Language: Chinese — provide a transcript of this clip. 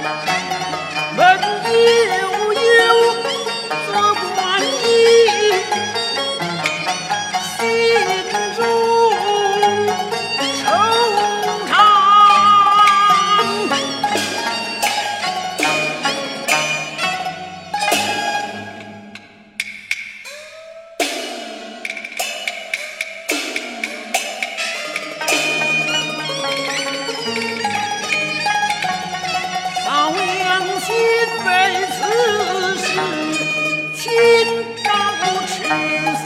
Bye. 今朝无情。